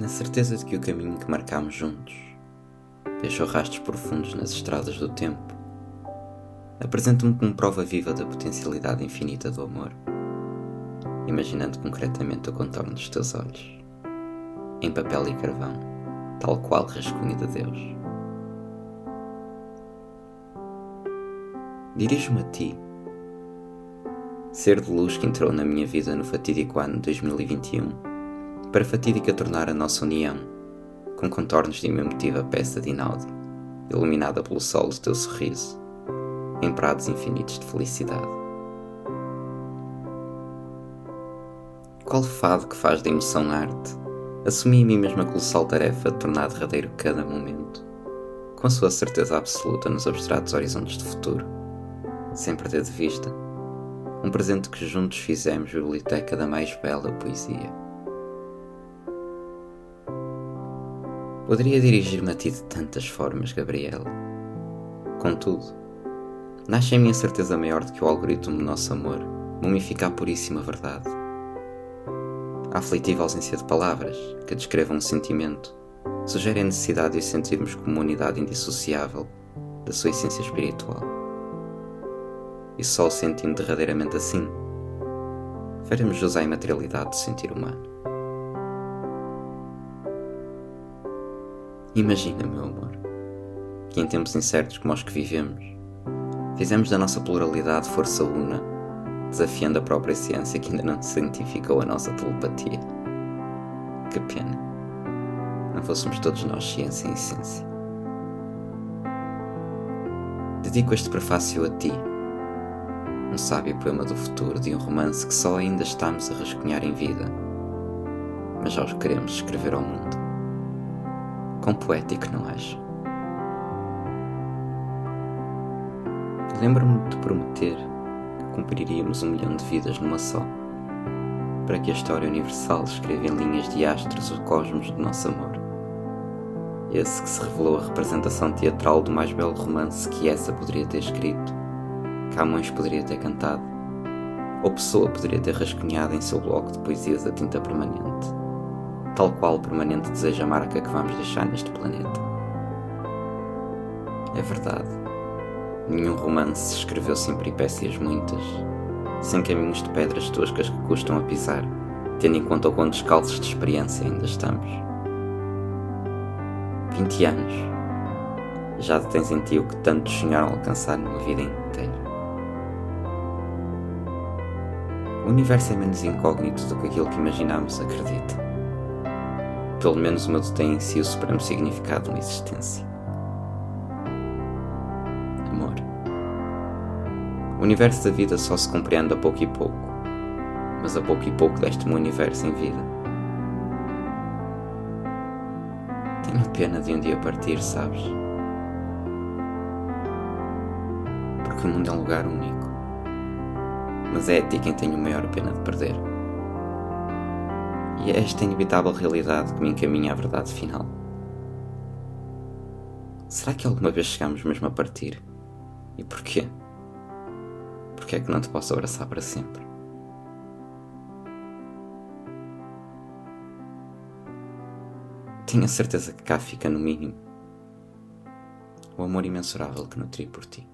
Na certeza de que o caminho que marcámos juntos deixou rastros profundos nas estradas do tempo, apresento-me como prova viva da potencialidade infinita do amor, imaginando concretamente o contorno dos teus olhos, em papel e carvão, tal qual rascunho de Deus. Dirijo-me a ti, ser de luz que entrou na minha vida no fatídico ano 2021 para fatídica tornar a nossa união, com contornos de uma emotiva peça de Inaudi, iluminada pelo sol do teu sorriso, em prados infinitos de felicidade. Qual fado que faz da emoção arte, assumi a mim mesma a colossal tarefa de tornar derradeiro cada momento, com a sua certeza absoluta nos abstratos horizontes de futuro, sem perder de vista um presente que juntos fizemos biblioteca da mais bela poesia. Poderia dirigir-me a ti de tantas formas, Gabriela. Contudo, nasce em mim a certeza maior de que o algoritmo do nosso amor mumifica a puríssima verdade. A aflitiva ausência de palavras que descrevam um sentimento sugere a necessidade de sentirmos como unidade indissociável da sua essência espiritual. E só o sentindo derradeiramente assim, veremos jus à imaterialidade do sentir humano. Imagina, meu amor, que em tempos incertos como os que vivemos, fizemos da nossa pluralidade força una, desafiando a própria ciência que ainda não cientificou a nossa telepatia. Que pena. Não fôssemos todos nós ciência em essência. Dedico este prefácio a ti, um sábio poema do futuro de um romance que só ainda estamos a rascunhar em vida, mas já os queremos escrever ao mundo. Quão poético, não és? Lembro-me de prometer que cumpriríamos um milhão de vidas numa só, para que a história universal escreva em linhas de astros o cosmos do nosso amor. Esse que se revelou a representação teatral do mais belo romance que essa poderia ter escrito, Camões poderia ter cantado, ou Pessoa poderia ter rascunhado em seu bloco de poesias a tinta permanente tal qual o permanente desejo a marca que vamos deixar neste planeta. É verdade, nenhum romance se escreveu sem peripécias muitas, sem caminhos de pedras toscas que custam a pisar, tendo em conta o quão descalços de experiência ainda estamos. 20 anos. Já tens em ti o que tantos sonharam alcançar numa vida inteira. O universo é menos incógnito do que aquilo que imaginamos, acredita pelo menos meu tem em si o supremo significado na existência. Amor. O universo da vida só se compreende a pouco e pouco, mas a pouco e pouco deste-me um universo em vida. Tenho pena de um dia partir, sabes? Porque o mundo é um lugar único. Mas é a ti quem tenho maior pena de perder. E é esta inevitável realidade que me encaminha à verdade final. Será que alguma vez chegamos mesmo a partir? E porquê? Porquê é que não te posso abraçar para sempre? Tenho a certeza que cá fica, no mínimo, o amor imensurável que nutri por ti.